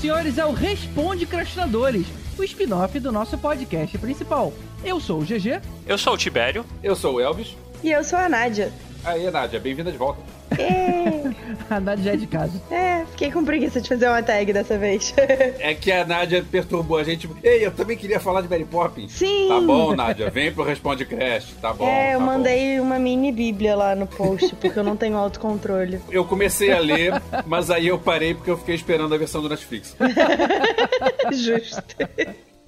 senhoras senhores, é o Responde Crastinadores, o spin-off do nosso podcast principal. Eu sou o GG. Eu sou o Tibério. Eu sou o Elvis. E eu sou a Nádia. Aí, Nádia, bem-vinda de volta. É. a Nádia já é de casa. É, fiquei com preguiça de fazer uma tag dessa vez. é que a Nádia perturbou a gente. Ei, eu também queria falar de Mary Poppins. Sim. Tá bom, Nádia, vem pro Responde Crash. Tá bom. É, eu tá mandei bom. uma mini bíblia lá no post, porque eu não tenho autocontrole. Eu comecei a ler, mas aí eu parei porque eu fiquei esperando a versão do Netflix. Justo.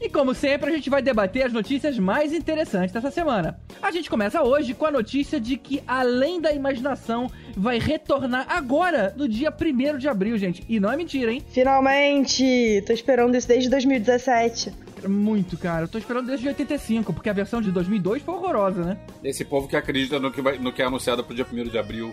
E como sempre, a gente vai debater as notícias mais interessantes dessa semana. A gente começa hoje com a notícia de que Além da Imaginação vai retornar agora, no dia 1 de abril, gente. E não é mentira, hein? Finalmente! Tô esperando isso desde 2017. Muito, cara. Eu tô esperando desde 85, porque a versão de 2002 foi horrorosa, né? Esse povo que acredita no que, vai, no que é anunciado pro dia 1 de abril.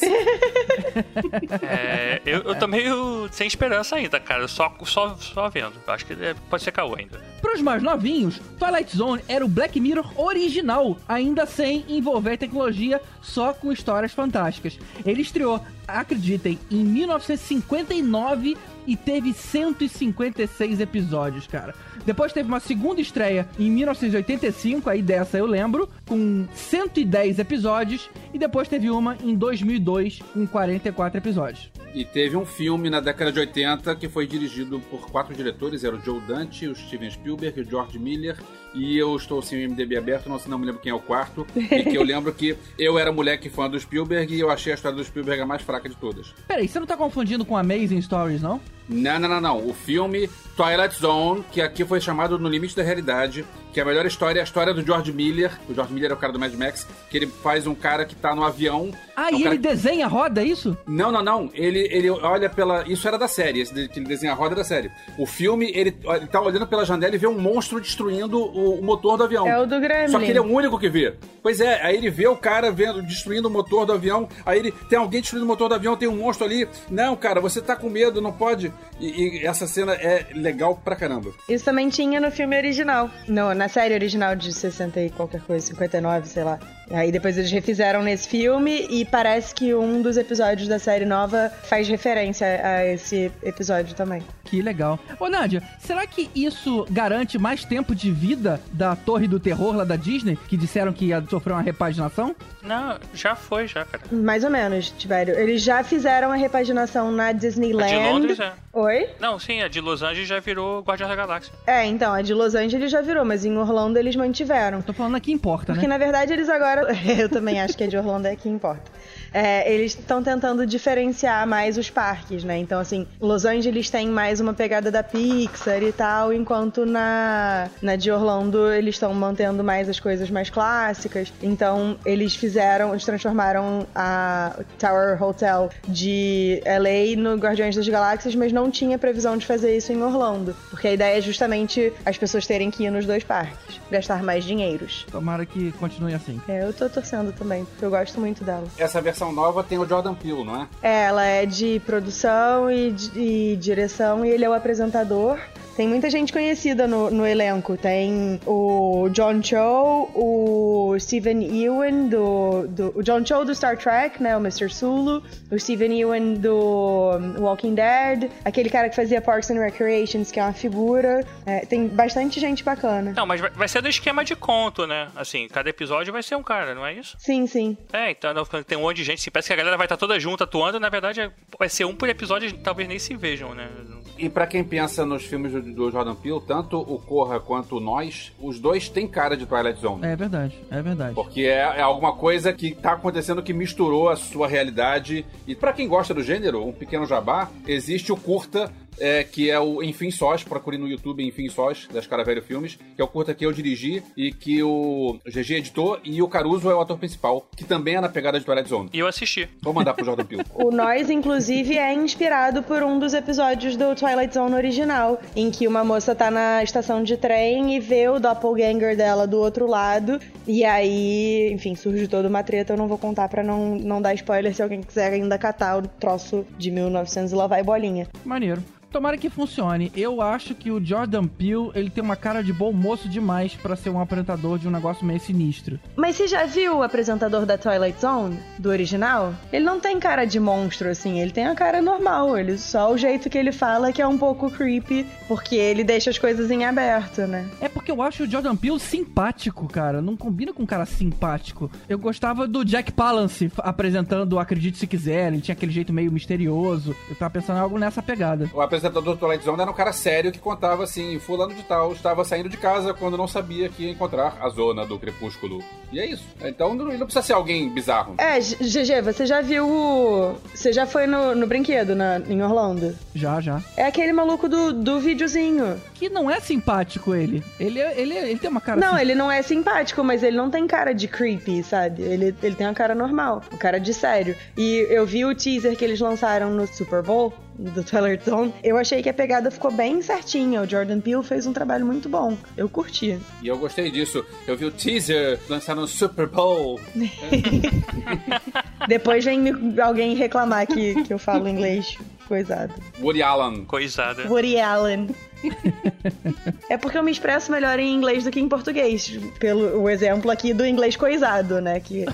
é, eu, eu tô meio sem esperança ainda, cara. Só, só, só vendo. Acho que pode ser caô ainda. Para os mais novinhos, Twilight Zone era o Black Mirror original, ainda sem envolver tecnologia, só com histórias fantásticas. Ele estreou, acreditem, em 1959 e teve 156 episódios, cara. Depois teve uma segunda estreia em 1985, aí dessa eu lembro, com 110 episódios, e depois teve uma em 2002 com 44 episódios. E teve um filme na década de 80 que foi dirigido por quatro diretores, era o Joe Dante, o Steven Spielberg, o George Miller, e eu estou sem o MDB aberto, não, não me lembro quem é o quarto, e que eu lembro que eu era moleque fã do Spielberg e eu achei a história do Spielberg a mais fraca de todas. Peraí, você não tá confundindo com Amazing Stories, não? Não, não, não, não. O filme Twilight Zone, que aqui foi chamado No Limite da Realidade, que a melhor história é a história do George Miller. O George Miller é o cara do Mad Max, que ele faz um cara que tá no avião. Ah, é um e ele desenha a roda, é isso? Não, não, não. Ele, ele olha pela. Isso era da série, esse que ele desenha a roda da série. O filme, ele, ele tá olhando pela janela e vê um monstro destruindo o, o motor do avião. É o do Gremlin. Só que ele é o único que vê. Pois é, aí ele vê o cara vendo, destruindo o motor do avião. Aí ele tem alguém destruindo o motor do avião, tem um monstro ali. Não, cara, você tá com medo, não pode. E, e essa cena é legal pra caramba. Isso também tinha no filme original. No, na série original de 60 e qualquer coisa, 59, sei lá. Aí depois eles refizeram nesse filme e parece que um dos episódios da série nova faz referência a esse episódio também. Que legal. Ô, Nádia, será que isso garante mais tempo de vida da Torre do Terror lá da Disney, que disseram que ia sofrer uma repaginação? Não, já foi, já, cara. Mais ou menos, Tibério. Eles já fizeram a repaginação na Disneyland. A de Londres, é. Oi? Não, sim, a de Los Angeles já virou Guardião da Galáxia. É, então, a de Los Angeles já virou, mas em Orlando eles mantiveram. Tô falando aqui importa, Porque né? na verdade eles agora. Eu também acho que a de Orlando é que importa. É, eles estão tentando diferenciar mais os parques, né? Então, assim, Los Angeles tem mais uma pegada da Pixar e tal, enquanto na, na de Orlando eles estão mantendo mais as coisas mais clássicas. Então, eles fizeram, eles transformaram a Tower Hotel de LA no Guardiões das Galáxias, mas não tinha previsão de fazer isso em Orlando. Porque a ideia é justamente as pessoas terem que ir nos dois parques, gastar mais dinheiros. Tomara que continue assim. É, eu tô torcendo também, porque eu gosto muito dela. Essa versão nova tem o Jordan Peele, não é? É, ela é de produção e, de, e direção e ele é o apresentador. Tem muita gente conhecida no, no, elenco. Tem o John Cho, o Steven Ewan do, do. O John Cho do Star Trek, né? O Mr. Sulu. O Steven Ewan do Walking Dead. Aquele cara que fazia Parks and Recreations, que é uma figura. É, tem bastante gente bacana. Não, mas vai ser do esquema de conto, né? Assim, cada episódio vai ser um cara, não é isso? Sim, sim. É, então tem um monte de gente. Se parece que a galera vai estar toda junta atuando, na verdade vai ser um por episódio, talvez nem se vejam, né? E para quem pensa nos filmes do, do Jordan Peele, tanto o Corra quanto o Nós, os dois têm cara de Twilight Zone. É verdade, é verdade. Porque é, é alguma coisa que tá acontecendo que misturou a sua realidade. E para quem gosta do gênero, um pequeno jabá, existe o curta é, que é o Enfim Sós, procure no YouTube Enfim Sós, das Cara Velho Filmes, que é o curta que eu dirigi e que o GG editou e o Caruso é o ator principal, que também é na pegada de Twilight Zone. E eu assisti. Vou mandar pro Jordan Peele. o Nós, inclusive, é inspirado por um dos episódios do Twilight Zone original, em que uma moça tá na estação de trem e vê o doppelganger dela do outro lado, e aí, enfim, surge toda uma treta, eu não vou contar pra não, não dar spoiler se alguém quiser ainda catar o troço de 1900 e lá vai bolinha. Maneiro. Tomara que funcione. Eu acho que o Jordan Peele, ele tem uma cara de bom moço demais pra ser um apresentador de um negócio meio sinistro. Mas você já viu o apresentador da Twilight Zone, do original? Ele não tem cara de monstro, assim, ele tem a cara normal. Ele, só o jeito que ele fala que é um pouco creepy, porque ele deixa as coisas em aberto, né? É porque eu acho o Jordan Peele simpático, cara. Não combina com um cara simpático. Eu gostava do Jack Palance apresentando o Acredite Se Quiser. Ele tinha aquele jeito meio misterioso. Eu tava pensando em algo nessa pegada. O apresentador do Twilight Zone era um cara sério que contava assim: Fulano de Tal estava saindo de casa quando não sabia que ia encontrar a zona do crepúsculo. E é isso. Então não, não precisa ser alguém bizarro. É, GG, você já viu o... Você já foi no, no brinquedo na, em Orlando? Já, já. É aquele maluco do, do videozinho. Que não é simpático ele. Ele, é- ele, é- ele tem uma cara Não, sim- ele não é simpático, mas ele não tem cara de creepy, sabe? Ele, ele tem uma cara normal, uma cara de sério. E eu vi o teaser que eles lançaram no Super Bowl, do Twilight Zone. Eu achei que a pegada ficou bem certinha. O Jordan Peele fez um trabalho muito bom. Eu curti. E eu gostei disso. Eu vi o teaser lançar no Super Bowl. Depois vem alguém reclamar que, que eu falo inglês coisado. Woody Allen. Coisada. Woody Allen. É porque eu me expresso melhor em inglês do que em português. Pelo o exemplo aqui do inglês coisado, né? Que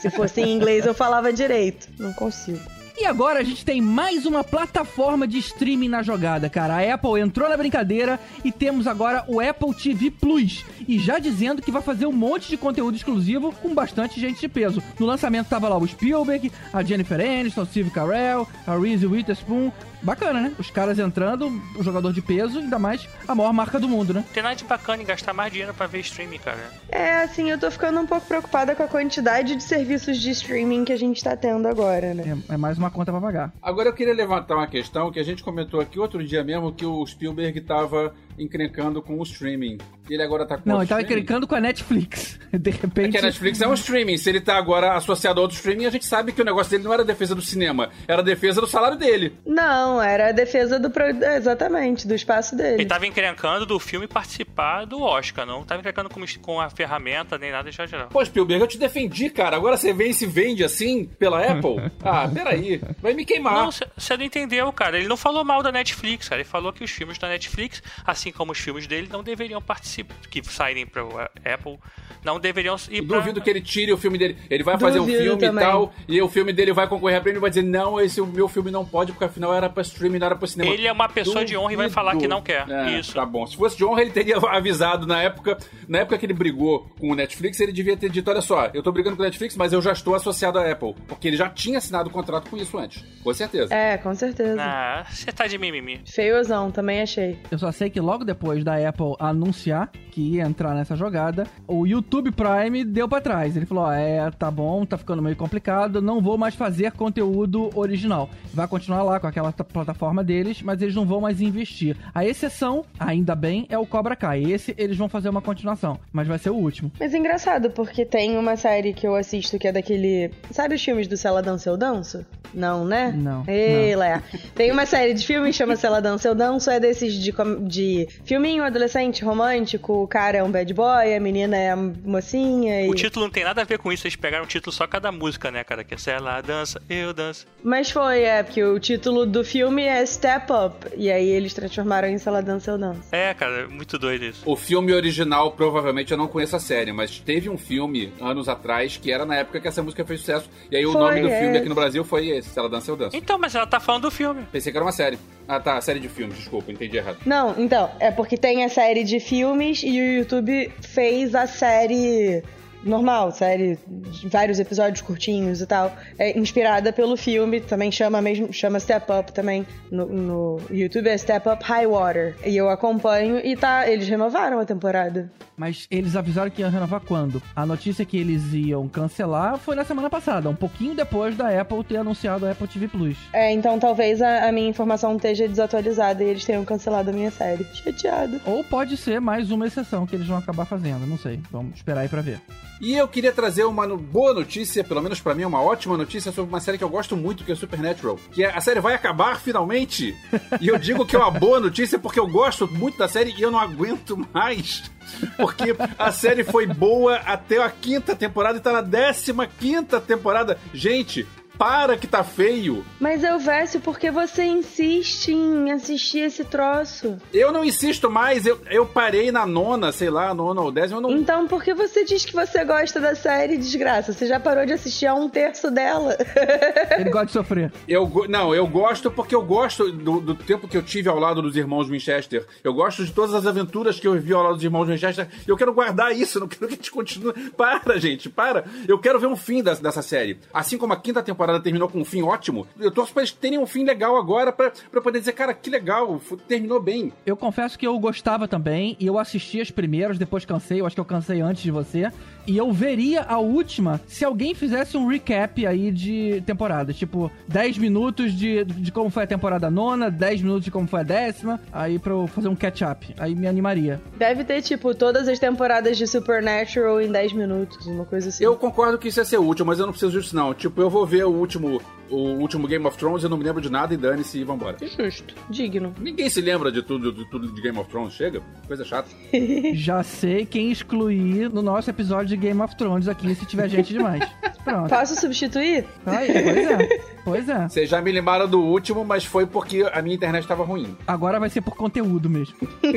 se fosse em inglês eu falava direito. Não consigo. E agora a gente tem mais uma plataforma de streaming na jogada, cara. A Apple entrou na brincadeira e temos agora o Apple TV Plus. E já dizendo que vai fazer um monte de conteúdo exclusivo com bastante gente de peso. No lançamento tava lá o Spielberg, a Jennifer Aniston, Steve Carell, a Reese Witherspoon. Bacana, né? Os caras entrando, o jogador de peso, ainda mais a maior marca do mundo, né? Tem nada de bacana em gastar mais dinheiro pra ver streaming, cara. É, assim, eu tô ficando um pouco preocupada com a quantidade de serviços de streaming que a gente tá tendo agora, né? É, é mais uma conta pra pagar. Agora eu queria levantar uma questão que a gente comentou aqui outro dia mesmo que o Spielberg tava encrencando com o streaming. E ele agora tá com Não, ele tava streaming? encrencando com a Netflix. De repente. É que a Netflix é um streaming. Se ele tá agora associado a outro streaming, a gente sabe que o negócio dele não era defesa do cinema, era defesa do salário dele. Não, era a defesa do. pro- Exatamente, do espaço dele. Ele tava encrencando do filme participar do Oscar, não tava encrencando com, com a ferramenta nem nada de geral. Pô, Spielberg, eu te defendi, cara. Agora você vem e se vende assim pela Apple? Ah, peraí. Vai me queimar. Não, você não entendeu, cara. Ele não falou mal da Netflix, cara. Ele falou que os filmes da Netflix, assim como os filmes dele, não deveriam participar, que saírem pra Apple, não deveriam ir pra... duvido que ele tire o filme dele. Ele vai fazer um Duvido filme também. e tal, e o filme dele vai concorrer a prêmio e vai dizer: Não, esse o meu filme não pode, porque afinal era pra streaming, não era pra cinema. Ele é uma pessoa de honra e vai falar que não quer. É, Isso. Tá bom. Se fosse de honra, ele teria avisado na época. Na época que ele brigou com o Netflix, ele devia ter dito: Olha só, eu tô brigando com o Netflix, mas eu já estou associado à Apple. Porque ele já tinha assinado o contrato com isso antes. Com certeza. É, com certeza. Ah, você tá de mimimi. Feiozão, também achei. Eu só sei que logo depois da Apple anunciar que ia entrar nessa jogada, o YouTube Prime deu pra trás. Ele falou: ó, é, tá bom, tá ficando meio complicado, não vou mais fazer conteúdo original. Vai continuar lá com aquela plataforma deles, mas eles não vão mais investir. A exceção, ainda bem, é o Cobra Kai. Esse eles vão fazer uma continuação, mas vai ser o último. Mas é engraçado, porque tem uma série que eu assisto que é daquele. Sabe os filmes do Se Ela Dança Eu Danço? Não, né? Não, Ei, não. Léa. Tem uma série de filmes que chama Se Ela Dança Eu Danço, é desses de, de filminho adolescente romântico. O cara é um bad boy, a menina é a mocinha. E... O título não tem nada a ver com isso, eles pegaram o título só cada música, né, cara? Que é se ela dança, eu danço. Mas foi, é, porque o título do filme é Step Up. E aí eles transformaram em Se Ela Dança Eu Danço. É, cara, muito doido isso. O filme original, provavelmente eu não conheço a série, mas teve um filme anos atrás que era na época que essa música fez sucesso. E aí o Foi, nome do é. filme aqui no Brasil foi Se Ela Dança, Eu Danço. Então, mas ela tá falando do filme. Pensei que era uma série. Ah, tá, série de filmes, desculpa, entendi errado. Não, então, é porque tem a série de filmes e o YouTube fez a série normal, série vários episódios curtinhos e tal, é inspirada pelo filme, também chama mesmo, chama Step Up também no, no YouTube é Step Up High Water. E eu acompanho e tá, eles renovaram a temporada. Mas eles avisaram que iam renovar quando? A notícia que eles iam cancelar foi na semana passada, um pouquinho depois da Apple ter anunciado a Apple TV Plus. É, então talvez a, a minha informação esteja desatualizada e eles tenham cancelado a minha série. Chateado. Ou pode ser mais uma exceção que eles vão acabar fazendo, não sei. Vamos esperar aí pra ver. E eu queria trazer uma boa notícia, pelo menos pra mim, uma ótima notícia sobre uma série que eu gosto muito, que é Supernatural. Que é- a série vai acabar finalmente. E eu digo que é uma boa notícia porque eu gosto muito da série e eu não aguento mais. Porque a série foi boa até a quinta temporada e tá na décima quinta temporada. Gente, Para que tá feio. Mas Elvésio, por que você insiste em assistir esse troço? Eu não insisto mais, eu, eu parei na nona, sei lá, nona ou décima, eu não... Então por que você diz que você gosta da série, desgraça? Você já parou de assistir a um terço dela. Ele gosta de sofrer. Eu, não, eu gosto porque eu gosto do, do tempo que eu tive ao lado dos irmãos Winchester. Eu gosto de todas as aventuras que eu vivi ao lado dos irmãos Winchester. Eu quero guardar isso, não quero que a gente continue. Para, gente, para. Eu quero ver um fim dessa, dessa série. Assim como a quinta temporada terminou com um fim ótimo, eu torço pra eles terem um fim legal agora pra, pra poder dizer, cara, que legal, terminou bem. Eu confesso que eu gostava também, e eu assisti as primeiras, depois cansei, eu acho que eu cansei antes de você. E eu veria a última se alguém fizesse um recap aí de temporada. Tipo, 10 minutos de, de como foi a temporada nona, 10 minutos de como foi a décima, aí pra eu fazer um catch-up. Aí me animaria. Deve ter, tipo, todas as temporadas de Supernatural em 10 minutos, uma coisa assim. Eu concordo que isso ia ser útil, mas eu não preciso disso, não. Tipo, eu vou ver o último, o último Game of Thrones, eu não me lembro de nada e dane-se e vambora. Justo. Digno. Ninguém se lembra de tudo, de tudo de Game of Thrones, chega? Coisa chata. Já sei quem excluir no nosso episódio de Game of Thrones aqui, se tiver gente demais. Pronto. Posso substituir? Aí, pois é. Pois é. Vocês já me lembraram do último, mas foi porque a minha internet estava ruim. Agora vai ser por conteúdo mesmo.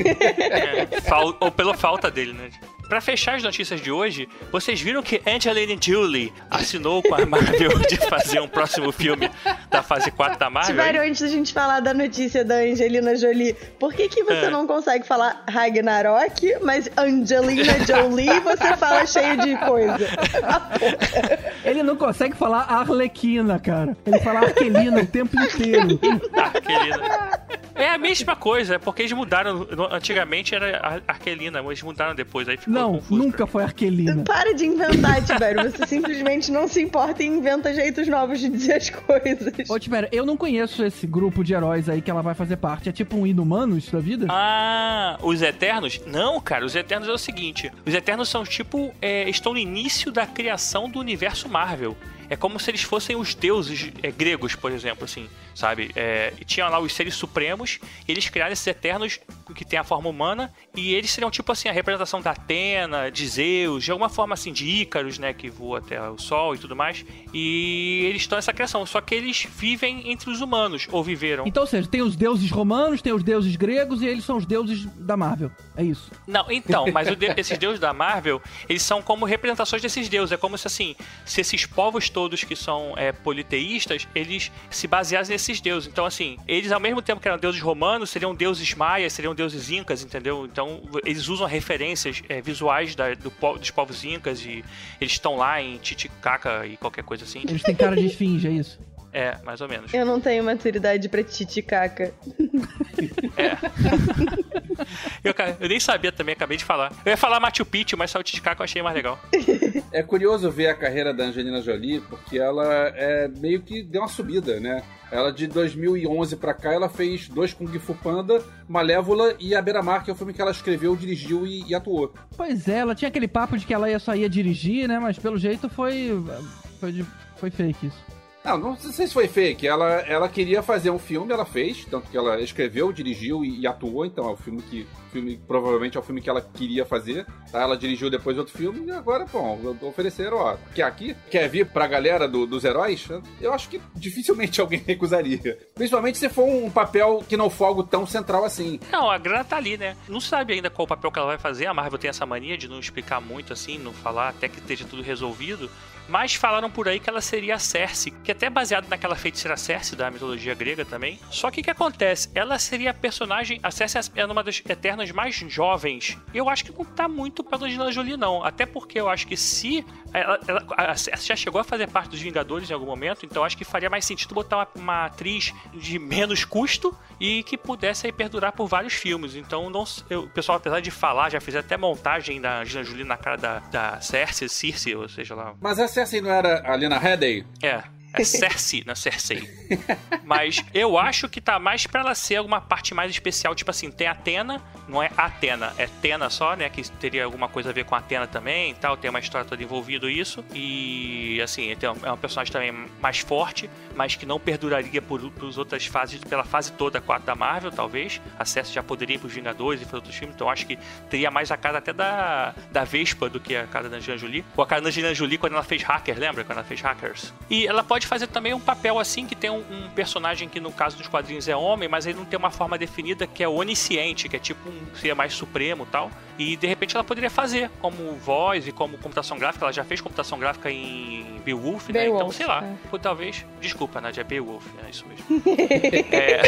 É, fal- ou pela falta dele, né? Pra fechar as notícias de hoje, vocês viram que Angelina Jolie assinou com a Marvel de fazer um próximo filme da fase 4 da Marvel? Tiveram, antes da gente falar da notícia da Angelina Jolie, por que, que você É. não consegue falar Ragnarok, mas Angelina Jolie você fala cheio de coisa? Ele não consegue falar Arlequina, cara. Ele fala Arquelina o tempo inteiro. Querida. É a mesma coisa, é porque eles mudaram. Antigamente era Ar- Arquelina, mas eles mudaram depois, aí ficou Não, confuso. nunca foi Arquelina. Para de inventar, Tibério. Você simplesmente não se importa e inventa jeitos novos de dizer as coisas. Ô, Tibério, eu não conheço esse grupo de heróis aí que ela vai fazer parte. É tipo um Inumanos da vida? Ah, os Eternos? Não, cara, os Eternos é o seguinte: os Eternos são tipo. é, estão no início da criação do universo Marvel. É como se eles fossem os deuses é, gregos, por exemplo, assim, sabe? É, e tinham lá os seres supremos, e eles criaram esses Eternos que têm a forma humana, e eles seriam tipo assim, a representação da Atena, de Zeus, de alguma forma assim, de Ícaros, né, que voa até o Sol e tudo mais. E eles estão nessa criação, só que eles vivem entre os humanos, ou viveram. Então, ou seja, tem os deuses romanos, tem os deuses gregos e eles são os deuses da Marvel. É isso. Não, então, mas de- esses deuses da Marvel, eles são como representações desses deuses. É como se, assim, se esses povos todos que são é, politeístas, eles se baseassem nesses deuses. Então, assim, eles ao mesmo tempo que eram deuses romanos, seriam deuses maias, seriam deuses incas, entendeu? Então, eles usam referências é, visuais da- do dos povos incas e eles estão lá em Titicaca e qualquer coisa assim. Eles têm cara de esfinge, é isso. É, mais ou menos. Eu não tenho maturidade pra titicaca. Eu, cara, eu nem sabia também, acabei de falar. Eu ia falar Machu Picchu, mas só o Titicaca eu achei mais legal. É curioso ver a carreira da Angelina Jolie, porque ela é meio que deu uma subida, né? Ela de 2011 pra cá, ela fez dois Kung Fu Panda, Malévola e A Beira-Mar, que é o filme que ela escreveu, dirigiu e, e atuou. Pois é, ela tinha aquele papo de que ela ia só ia dirigir, né? Mas pelo jeito foi. Foi, de- foi fake isso. Não, não sei se foi fake. Ela, ela queria fazer um filme, ela fez, tanto que ela escreveu, dirigiu e, e atuou, então é o filme que. Filme, provavelmente é o filme que ela queria fazer. Tá? Ela dirigiu depois outro filme e agora, bom, ofereceram, ó. Quer aqui? Quer vir pra galera do- dos heróis? Eu acho que dificilmente alguém recusaria. Principalmente se for um papel que não for algo tão central assim. Não, a grana tá ali, né? Não sabe ainda qual o papel que ela vai fazer. A Marvel tem essa mania de não explicar muito assim, não falar até que esteja tudo resolvido. Mas falaram por aí que ela seria a Cersei, que é até baseado naquela feiticeira Cersei da mitologia grega também. Só que o que acontece? Ela seria a personagem. A Cersei é uma das eternas mais jovens. Eu acho que não tá muito pra Angelina Jolie, não. Até porque eu acho que se. Ela, ela- a Cersei já chegou a fazer parte dos Vingadores em algum momento, então acho que faria mais sentido botar uma, uma atriz de menos custo e que pudesse aí perdurar por vários filmes. Então, não, eu- o pessoal, apesar de falar, já fez até montagem da Angelina Jolie na cara da, da Cersei, Circe, ou seja lá. Mas a Cersei não era a Lena Headey? É. É Cersei, não é Cersei. Mas eu acho que tá mais pra ela ser alguma parte mais especial. Tipo assim, tem Atena, não é Atena, é Tena só, né? Que teria alguma coisa a ver com Atena também e tal. Tem uma história toda envolvida isso. E, assim, é um personagem também mais forte, mas que não perduraria por, por outras fases, pela fase toda 4 da Marvel, talvez. A Cersei já poderia ir pros Vingadores e para outros filmes. Então acho que teria mais a cara até da, da Vespa do que a cara da Angelina Jolie. Ou a cara da Angelina Jolie quando ela fez Hacker, lembra? Quando ela fez Hackers. E ela pode pode fazer também um papel assim que tem um, um, personagem que no caso dos quadrinhos é homem, mas ele não tem uma forma definida que é onisciente, que é tipo um ser mais supremo tal. E de repente ela poderia fazer como voz e como computação gráfica. Ela já fez computação gráfica em Beowulf, né? Então, sei lá. É. Talvez. Desculpa, Nadia, é Beowulf, é isso mesmo. é.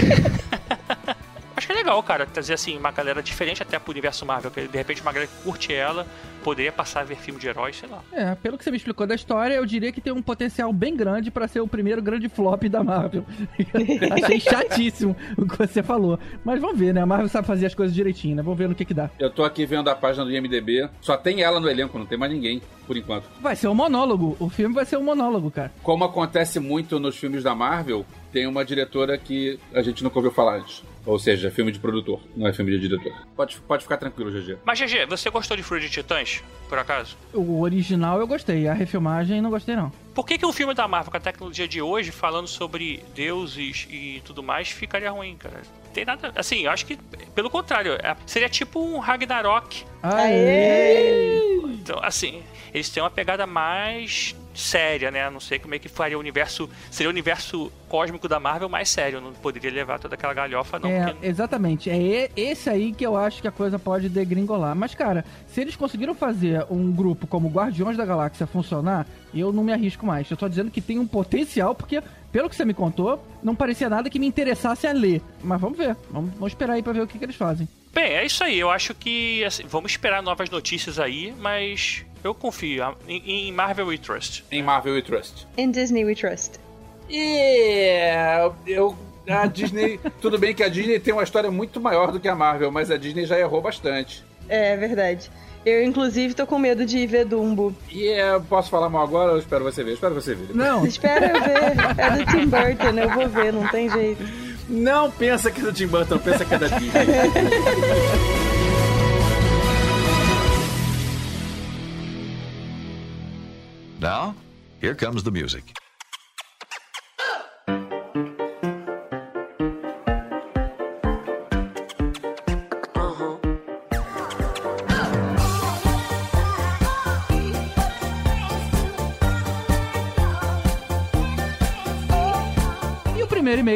Acho que é legal, cara, trazer assim uma galera diferente até pro universo Marvel, que de repente uma galera que curte ela poderia passar a ver filme de heróis, sei lá. É, pelo que você me explicou da história, eu diria que tem um potencial bem grande para ser o primeiro grande flop da Marvel. Achei chatíssimo o que você falou. Mas vamos ver, né? A Marvel sabe fazer as coisas direitinho, né? Vamos ver no que que dá. Eu tô aqui vendo a página do IMDB, só tem ela no elenco, não tem mais ninguém, por enquanto. Vai ser um monólogo, o filme vai ser um monólogo, cara. Como acontece muito nos filmes da Marvel, tem uma diretora que a gente nunca ouviu falar antes. Ou seja, filme de produtor, não é filme de diretor. Pode, pode ficar tranquilo, GG. Mas, GG, você gostou de Fúria de Titãs, por acaso? O original eu gostei, a refilmagem não gostei, não. Por que, que um filme da Marvel com a tecnologia de hoje, falando sobre deuses e tudo mais, ficaria ruim, cara? Tem nada. Assim, eu acho que, pelo contrário, é, seria tipo um Ragnarok. Aê! Então, assim, eles têm uma pegada mais séria, né? Não sei como é que faria o universo. Seria o universo cósmico da Marvel mais sério. Não poderia levar toda aquela galhofa, não. É, porque... Exatamente. É esse aí que eu acho que a coisa pode degringolar. Mas, cara, se eles conseguiram fazer um grupo como Guardiões da Galáxia funcionar, eu não me arrisco mais. Eu tô dizendo que tem um potencial, porque pelo que você me contou, não parecia nada que me interessasse a ler. Mas vamos ver. Vamos, vamos esperar aí pra ver o que, que eles fazem. Bem, é isso aí. Eu acho que assim, vamos esperar novas notícias aí, mas eu confio em, Marvel We Trust. Em Marvel We Trust. Em Disney We Trust. Yeah, eu a Disney, tudo bem que a Disney tem uma história muito maior do que a Marvel, mas a Disney já errou bastante. É, verdade. Eu, inclusive, tô com medo de ver Dumbo. E yeah, é, posso falar mal agora ou espero você ver? Espero você ver. Não. Espera eu ver. É do Tim Burton, eu vou ver, não tem jeito. Não pensa que é do Tim Burton, pensa que é da Disney. Now, here comes the music.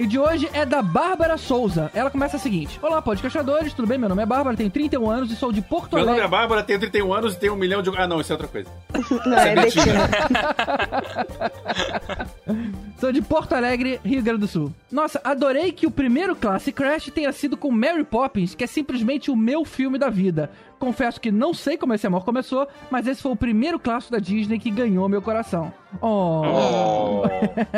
E-mail de hoje é da Bárbara Souza. Ela começa a seguinte: Olá, podcastadores, tudo bem? Meu nome é Bárbara, tenho 31 anos e sou de Porto Alegre. Meu nome é Bárbara, tenho 31 anos e tenho um milhão de. Ah, não, isso é outra coisa. Não, é, é Sou de Porto Alegre, Rio Grande do Sul. Nossa, adorei que o primeiro Classic Crash tenha sido com Mary Poppins, que é simplesmente o meu filme da vida. Confesso que não sei como esse amor começou, mas esse foi o primeiro clássico da Disney que ganhou meu coração. Oh. oh.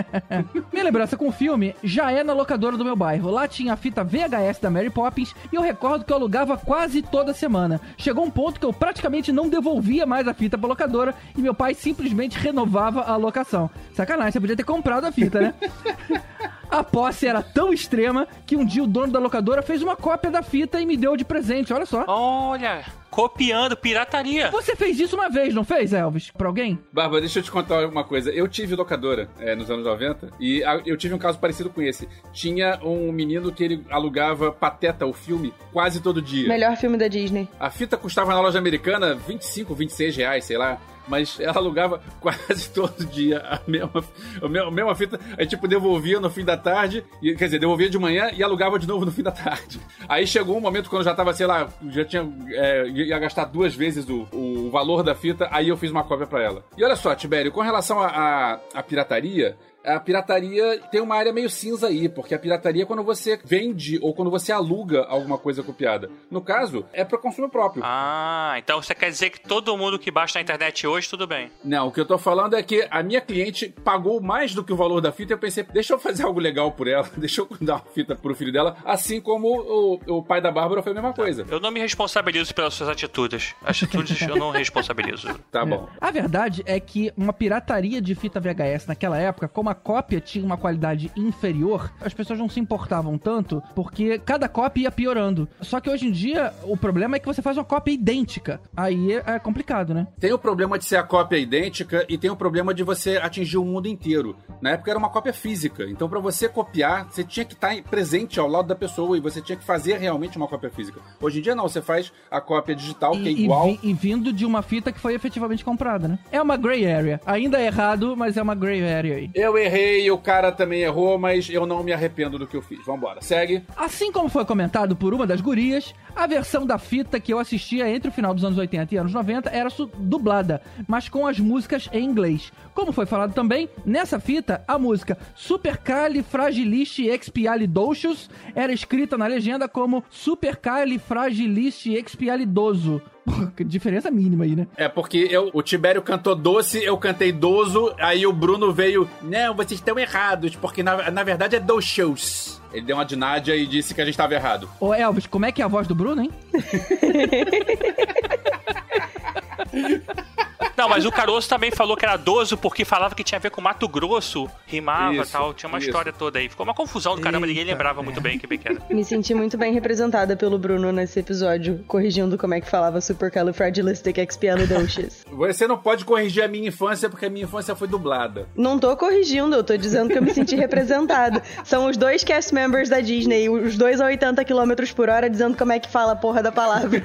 Minha lembrança com o filme já é na locadora do meu bairro. Lá tinha a fita VHS da Mary Poppins e eu recordo que eu alugava quase toda semana. Chegou um ponto que eu praticamente não devolvia mais a fita pra locadora e meu pai simplesmente renovava a locação. Sacanagem, você podia ter comprado a fita, né? A posse era tão extrema que um dia o dono da locadora fez uma cópia da fita e me deu de presente, olha só. Olha, copiando, pirataria. Você fez isso uma vez, não fez, Elvis? Pra alguém? Bárbara, deixa eu te contar uma coisa. Eu tive locadora é, nos anos 90 e eu tive um caso parecido com esse. Tinha um menino que ele alugava Pateta, o filme, quase todo dia. Melhor filme da Disney. A fita custava na loja americana 25, 26 reais, sei lá mas ela alugava quase todo dia a mesma, a mesma, fita. Aí, tipo, devolvia no fim da tarde, e, quer dizer, devolvia de manhã e alugava de novo no fim da tarde. Aí chegou um momento quando já tava, sei lá, já tinha. É, ia gastar duas vezes o, o valor da fita, aí eu fiz uma cópia para ela. E olha só, Tibério, com relação à pirataria, a pirataria tem uma área meio cinza aí, porque a pirataria é quando você vende ou quando você aluga alguma coisa copiada. No caso, é para consumo próprio. Ah, então você quer dizer que todo mundo que baixa na internet hoje, tudo bem? Não, o que eu tô falando é que a minha cliente pagou mais do que o valor da fita e eu pensei, deixa eu fazer algo legal por ela, deixa eu dar uma fita pro filho dela, assim como o, o pai da Bárbara foi a mesma coisa. Eu não me responsabilizo pelas suas atitudes. Atitudes eu não responsabilizo. Tá bom. É. A verdade é que uma pirataria de fita VHS naquela época, como a cópia tinha uma qualidade inferior, as pessoas não se importavam tanto, porque cada cópia ia piorando. Só que hoje em dia, o problema é que você faz uma cópia idêntica. Aí é complicado, né? Tem o problema de ser a cópia idêntica e tem o problema de você atingir o mundo inteiro. Na época era uma cópia física, então para você copiar, você tinha que estar presente ao lado da pessoa e você tinha que fazer realmente uma cópia física. Hoje em dia não, você faz a cópia digital, e, que é igual. E, vi, e vindo de uma fita que foi efetivamente comprada, né? É uma gray area. Ainda é errado, mas é uma gray area aí. Eu Eu errei, o cara também errou, mas eu não me arrependo do que eu fiz. Vambora, segue. Assim como foi comentado por uma das gurias, a versão da fita que eu assistia entre o final dos anos 80 e anos 90 era dublada, mas com as músicas em inglês. Como foi falado também, nessa fita, a música Supercalifragilisticexpialidocious era escrita na legenda como Supercalifragilisticexpialidoso. Pô, que diferença mínima aí, né? É porque eu, o Tibério cantou doce, eu cantei dozo, aí o Bruno veio. Não, vocês estão errados, porque na, na verdade é do shows. Ele deu uma de Nádia e disse que a gente estava errado. Ô Elvis, como é que é a voz do Bruno, hein? Não, mas o Caroço também falou que era dozo porque falava que tinha a ver com Mato Grosso, rimava e tal. Tinha uma isso. história toda aí. Ficou uma confusão do caramba, ninguém Eita lembrava muito bem que bem que era. Me senti muito bem representada pelo Bruno nesse episódio, corrigindo como é que falava supercalifragilisticexpialidocious. Você não pode corrigir a minha infância, porque a minha infância foi dublada. Não tô corrigindo, eu tô dizendo que eu me senti representada. São os dois cast members da Disney, os dois a 80 km por hora, dizendo como é que fala a porra da palavra.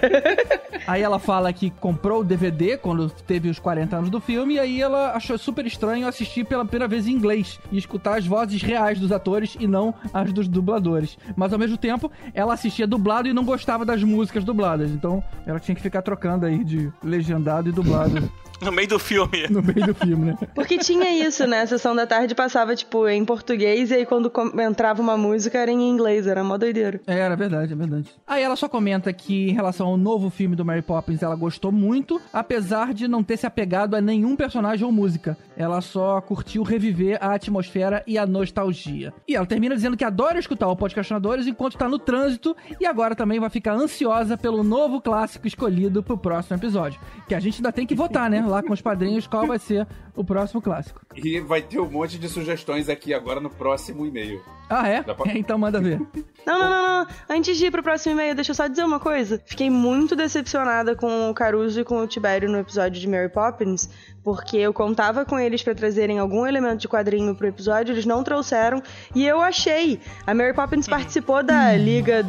Aí ela fala que comprou o DVD quando teve os 40 anos do filme, e aí ela achou super estranho assistir pela primeira vez em inglês e escutar as vozes reais dos atores e não as dos dubladores. Mas ao mesmo tempo, ela assistia dublado e não gostava das músicas dubladas. Então ela tinha que ficar trocando aí de legendado e dublado No meio do filme. no meio do filme, né? Porque tinha isso, né? A sessão da tarde passava, tipo, em português, e aí quando entrava uma música era em inglês, era mó doideira. É, era verdade, é verdade. Aí ela só comenta que em relação ao novo filme do Mary Poppins, ela gostou muito, apesar de não ter se apegado a nenhum personagem ou música. Ela só curtiu reviver a atmosfera e a nostalgia. E ela termina dizendo que adora escutar o Podcastinadores enquanto tá no trânsito e agora também vai ficar ansiosa pelo novo clássico escolhido pro próximo episódio. Que a gente ainda tem que votar, né? Lá com os padrinhos, qual vai ser o próximo clássico. E vai ter um monte de sugestões aqui agora no próximo e-mail. Ah, é? Pra- Então manda ver. Não, não, não, não. Antes de ir pro próximo e-mail, deixa eu só dizer uma coisa. Fiquei muito decepcionada com o Caruso e com o Tibério no episódio de Mary Poppins, porque eu contava com eles pra trazerem algum elemento de quadrinho pro episódio, eles não trouxeram, e eu achei. A Mary Poppins participou da Liga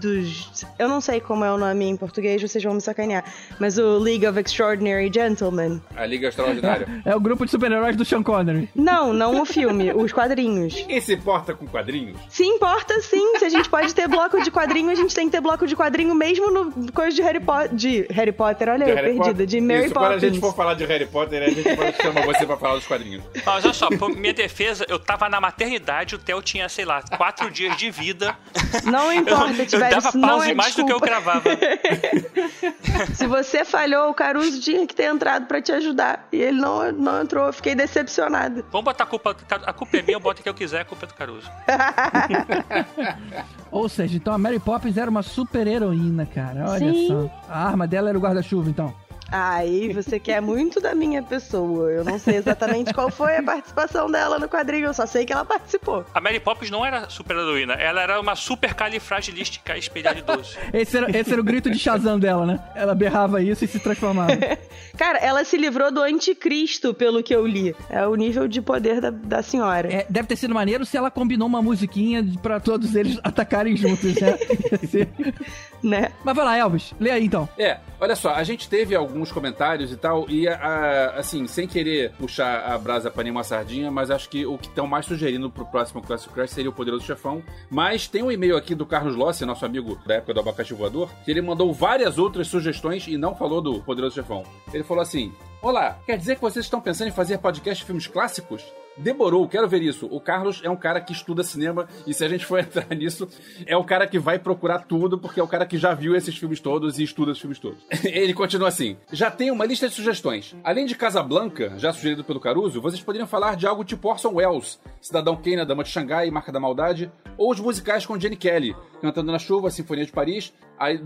dos. Eu não sei como é o nome em português, vocês vão me sacanear, mas o League of Extraordinary Gentlemen. A Liga Extraordinária. É o grupo de super-heróis do Sean Connery. Não, não o filme, os quadrinhos. Quem se importa com quadrinhos? Se importa sim, se a gente pode ter bloco de quadrinho, a gente tem que ter bloco de quadrinho mesmo no coisa de Harry Potter. De Harry Potter, olha De eu, Harry perdida, de Mary Isso, quando a Poppins. gente for falar de Harry Potter, a gente pode chamar você pra falar dos quadrinhos. Mas olha só, por minha defesa, eu tava na maternidade, o Theo tinha, sei lá, quatro dias de vida. Não importa, eu, eu Tibério, dava isso não pause é mais do que eu desculpa. gravava. Se você falhou, o Caruso tinha que ter entrado pra te ajudar. E ele não, não entrou, eu fiquei decepcionada. Vamos botar a culpa. A culpa é minha, eu boto o que eu quiser, a culpa é do Caruso. Ou seja, então a Mary Poppins era uma super heroína, cara. Olha Sim. só. A arma dela era o guarda-chuva, então. Aí você quer muito da minha pessoa. Eu não sei exatamente qual foi a participação dela no quadrinho, eu só sei que ela participou. A Mary Poppins não era super heroína, ela era uma super califragilística espelhalidoso. Esse era, esse era o grito de Shazam dela, né? Ela berrava isso e se transformava. Cara, ela se livrou do anticristo, pelo que eu li. É o nível de poder da, da senhora. É, deve ter sido maneiro se ela combinou uma musiquinha de- pra todos eles atacarem juntos, né? Né? Mas vai lá, Elvis. Lê aí então. É, olha só, a gente teve alguns comentários e tal, e a- assim, sem querer puxar a brasa pra nenhuma sardinha, mas acho que o que estão mais sugerindo pro próximo Classic Crash seria o Poderoso Chefão. Mas tem um e-mail aqui do Carlos Lossi, nosso amigo da época do Abacaxi Voador, que ele mandou várias outras sugestões e não falou do Poderoso Chefão. Ele falou assim: Olá, quer dizer que vocês estão pensando em fazer podcast de filmes clássicos? Demorou, quero ver isso. O Carlos é um cara que estuda cinema e se a gente for entrar nisso, é o cara que vai procurar tudo porque é o cara que já viu esses filmes todos e estuda os filmes todos. Ele continua assim: Já tem uma lista de sugestões. Além de Casablanca, já sugerido pelo Caruso, vocês poderiam falar de algo tipo Orson Welles, Cidadão Kane, A Dama de Xangai, Marca da Maldade, ou os musicais com Jenny Kelly, Cantando na Chuva, Sinfonia de Paris,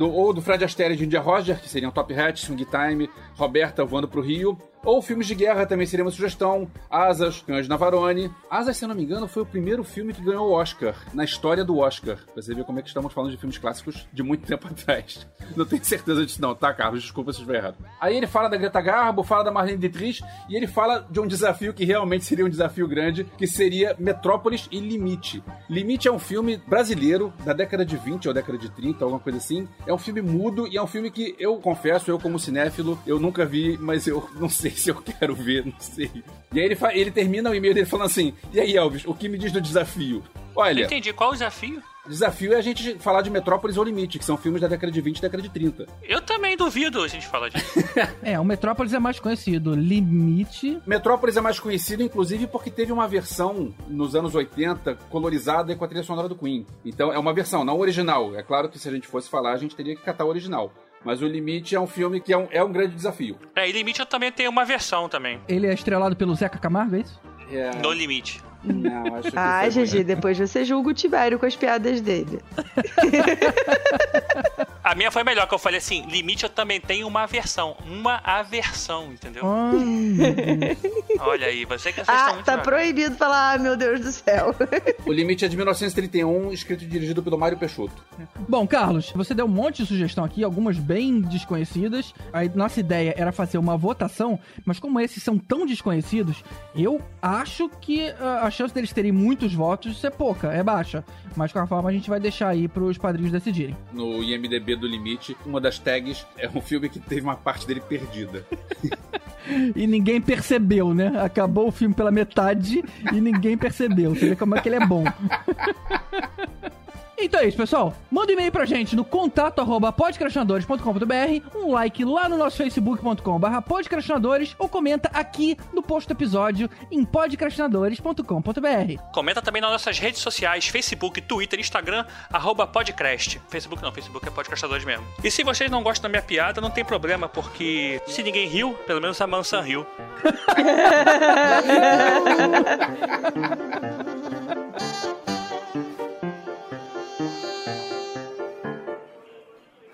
ou do Fred Astaire de India Roger, que seriam Top Hat, Swing Time, Roberta voando pro Rio, ou filmes de guerra também seria uma sugestão. Asas, Cães Navarone. Asas, se eu não me engano, foi o primeiro filme que ganhou o Oscar, na história do Oscar. Pra você ver como é que estamos falando de filmes clássicos de muito tempo atrás. Não tenho certeza disso não, tá, Carlos? Desculpa se estiver errado. Aí ele fala da Greta Garbo, fala da Marlene Dietrich, e ele fala de um desafio que realmente seria um desafio grande, que seria Metrópolis e Limite. Limite é um filme brasileiro, da década de 20 ou década de 30, alguma coisa assim. É um filme mudo e é um filme que eu confesso, eu como cinéfilo, eu nunca vi, mas eu não sei se eu quero ver, não sei. E aí ele, ele termina o e-mail dele falando assim: E aí, Elvis, o que me diz do desafio? Olha. Eu entendi. Qual o desafio? Desafio é a gente falar de Metrópolis ou Limite, que são filmes da década de 20 e década de 30. Eu também duvido a gente falar disso. é, o Metrópolis é mais conhecido. Limite. Metrópolis é mais conhecido, inclusive, porque teve uma versão nos anos 80 colorizada com a trilha sonora do Queen. Então é uma versão, não original. É claro que se a gente fosse falar, a gente teria que catar o original. Mas o Limite é um filme que é um, é um grande desafio. É, e Limite eu também tenho uma versão também. Ele é estrelado pelo Zeca Camargo, é isso? É... No Limite. Não, acho que Ah, GG, depois você julga o Tibério com as piadas dele. A minha foi melhor, que eu falei assim, limite eu também tenho uma aversão. Uma aversão, entendeu? Olha aí, você que Ah, muito tá proibido falar, ah, meu Deus do céu. O limite é de 1931, escrito e dirigido pelo Mário Peixoto. Bom, Carlos, você deu um monte de sugestão aqui, algumas bem desconhecidas. A nossa ideia era fazer uma votação, mas como esses são tão desconhecidos, eu acho que uh, a chance deles terem muitos votos é pouca, é baixa. Mas, de qualquer forma, a gente vai deixar aí pros padrinhos decidirem. No IMDB do Limite, uma das tags é um filme que teve uma parte dele perdida. e ninguém percebeu, né? Acabou o filme pela metade e ninguém percebeu. Você vê como é que ele é bom. Então é isso, pessoal. Manda um e-mail pra gente no contato arroba podcrastinadores.com.br, um like lá no nosso facebook.com barra podcrastinadores ou comenta aqui no post do episódio em podcrastinadores.com.br. Comenta também nas nossas redes sociais, Facebook, Twitter, Instagram, arroba podcast. Facebook não, Facebook é podcrastinadores mesmo. E se vocês não gostam da minha piada, não tem problema, porque se ninguém riu, pelo menos a Mansa riu.